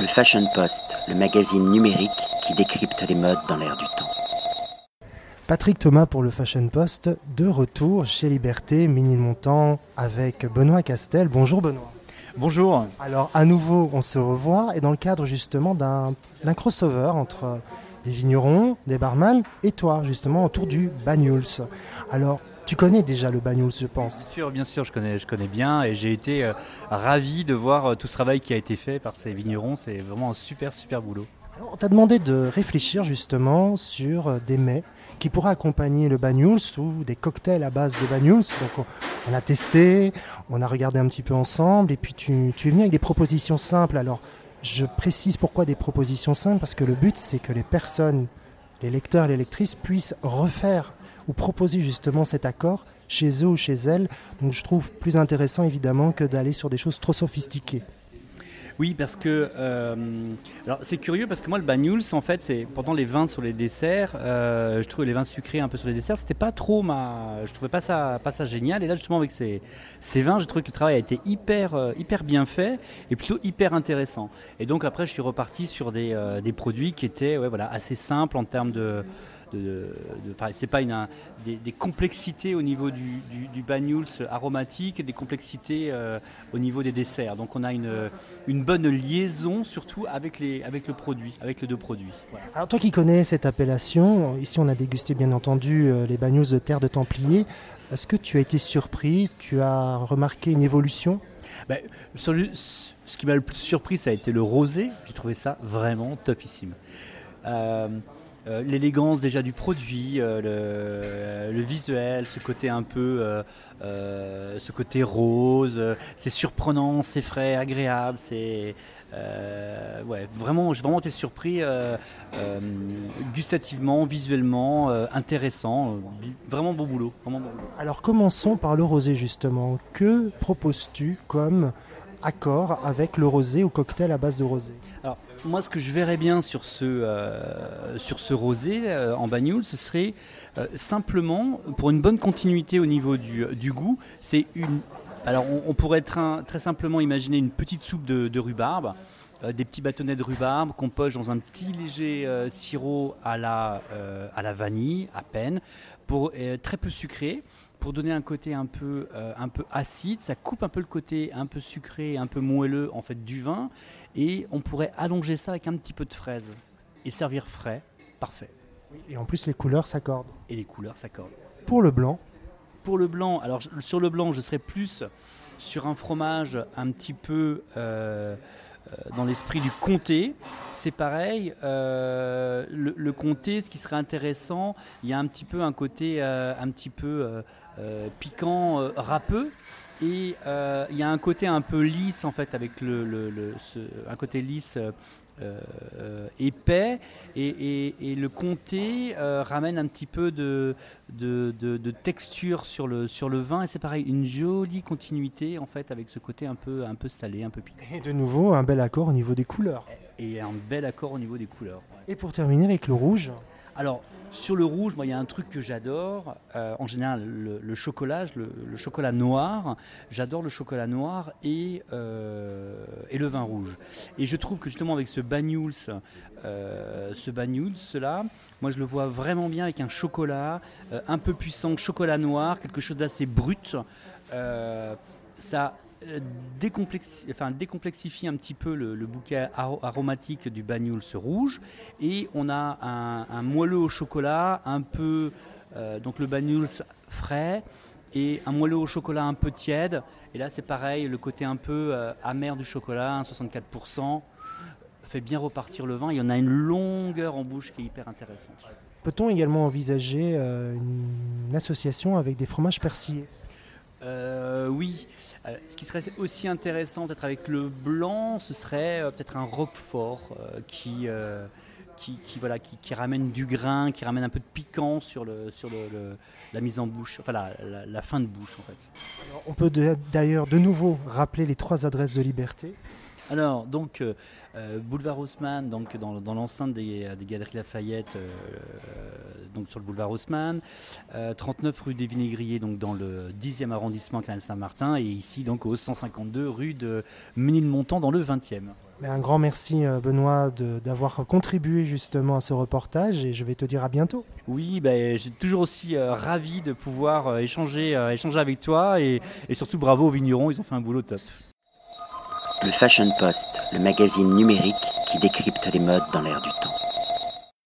Le Fashion Post, le magazine numérique qui décrypte les modes dans l'air du temps. Patrick Thomas pour le Fashion Post, de retour chez Liberté, Ménilmontant, avec Benoît Castel. Bonjour Benoît. Bonjour. Alors à nouveau, on se revoit et dans le cadre justement d'un crossover entre des vignerons, des barman et toi justement autour du Banyuls. Alors tu connais déjà le Banyuls, je pense. Bien sûr, bien sûr, je connais, je connais bien et j'ai été euh, ravi de voir euh, tout ce travail qui a été fait par ces vignerons. C'est vraiment un super, super boulot. Alors, on t'a demandé de réfléchir justement sur euh, des mets qui pourraient accompagner le Banyuls ou des cocktails à base de Banyuls. Donc on, a testé, on a regardé un petit peu ensemble et puis tu, tu es venu avec des propositions simples. Alors je précise pourquoi des propositions simples parce que le but c'est que les personnes, les lecteurs et les lectrices puissent refaire proposer justement cet accord chez eux ou chez elles. Donc je trouve plus intéressant évidemment que d'aller sur des choses trop sophistiquées. Oui, parce que euh, c'est curieux parce que moi le banyuls en fait c'est pendant les vins sur les desserts, euh, je trouvais les vins sucrés un peu sur les desserts, c'était pas trop ma, je trouvais pas ça pas ça génial. Et là justement avec ces, ces vins, j'ai trouvé que le travail a été hyper euh, hyper bien fait et plutôt hyper intéressant. Et donc après je suis reparti sur des, des produits qui étaient ouais, voilà assez simples en termes de de, c'est pas une, des, complexités au niveau du, du, banyuls aromatique et des complexités euh, au niveau des desserts. Donc on a une, une bonne liaison surtout avec, les, avec le produit, avec les deux produits. Alors toi qui connais cette appellation, ici on a dégusté bien entendu euh, les banyuls de terre de Templier. Est-ce que tu as été surpris? Tu as remarqué une évolution? Ben, ce qui m'a le plus surpris, ça a été le rosé. J'ai trouvé ça vraiment topissime. Euh, euh, l'élégance déjà du produit, euh, euh, le, visuel, ce côté un peu, ce côté rose, c'est surprenant, c'est frais, agréable, c'est ouais, vraiment, j'ai vraiment été surpris gustativement, visuellement, intéressant, vraiment bon boulot, vraiment bon boulot. Alors commençons par le rosé justement. Que proposes-tu comme accord avec le rosé ou cocktail à base de rosé Alors, moi, ce que je verrais bien sur ce, euh, sur ce rosé euh, en bagnole, ce serait euh, simplement, pour une bonne continuité au niveau du, du goût, c'est une. Alors, on, pourrait très simplement imaginer une petite soupe de, rhubarbe. des petits bâtonnets de rhubarbe qu'on poche dans un petit léger sirop à la, à la vanille, à peine, pour, très peu sucré pour donner un côté un peu, euh, un peu acide. Ça coupe un peu le côté un peu sucré, un peu moelleux en fait du vin. Et on pourrait allonger ça avec un petit peu de fraise et servir frais. Parfait. Et en plus, les couleurs s'accordent. Et les couleurs s'accordent. Pour le blanc Pour le blanc, alors sur le blanc, je serais plus sur un fromage un petit peu euh, euh, dans l'esprit du comté. C'est pareil, le, comté, ce qui serait intéressant, il y a un petit peu un côté un petit peu piquant, euh, râpeux. Et euh, il y a un côté un peu lisse en fait avec le, un côté lisse épais et, le comté ramène un petit peu de, de, texture sur le, sur le vin et c'est pareil une jolie continuité en fait avec ce côté un peu, un peu salé, un peu piquant. Et de nouveau un bel accord au niveau des couleurs. Et un bel accord au niveau des couleurs. Et pour terminer avec le rouge alors, sur le rouge, moi, il y a un truc que j'adore. Euh, en général, le, chocolat, le, chocolat noir. J'adore le chocolat noir et, euh, et, le vin rouge. Et je trouve que justement avec ce Banyuls, euh, ce Banyuls là, moi je le vois vraiment bien avec un chocolat un peu puissant, chocolat noir, quelque chose d'assez brut. ça euh, décomplexifie un petit peu le, bouquet aromatique du Banyuls rouge. Et on a un, moelleux au chocolat un peu euh, donc le Banyuls frais et un moelleux au chocolat un peu tiède. Et là c'est pareil le côté un peu euh, amer du chocolat 64% fait bien repartir le vin. Il y en a une longueur en bouche qui est hyper intéressante. Peut-on également envisager une association avec des fromages persillés? Euh, oui. Euh, ce qui serait aussi intéressant, peut-être avec le blanc, ce serait euh, peut-être un roquefort qui, qui, voilà, qui, ramène du grain, qui ramène un peu de piquant sur, le, sur le, la mise en bouche, enfin la, fin de bouche en fait. on peut d'ailleurs de nouveau rappeler les trois adresses de liberté. Alors, donc, euh, boulevard Haussmann, donc dans, dans l'enceinte des, des, Galeries Lafayette, euh, donc sur le boulevard Haussmann, 39 rue des Vinaigriers, donc dans le 10e arrondissement Canal Saint-Martin, et ici donc au 152 rue de Ménilmontant dans le 20e. Un grand merci Benoît d'avoir contribué justement à ce reportage et je vais te dire à bientôt. Oui, ben, j'ai toujours aussi ravi de pouvoir échanger, échanger avec toi et, et surtout bravo aux vignerons, ils ont fait un boulot top. Le Fashion Post, le magazine numérique qui décrypte les modes dans l'air du temps.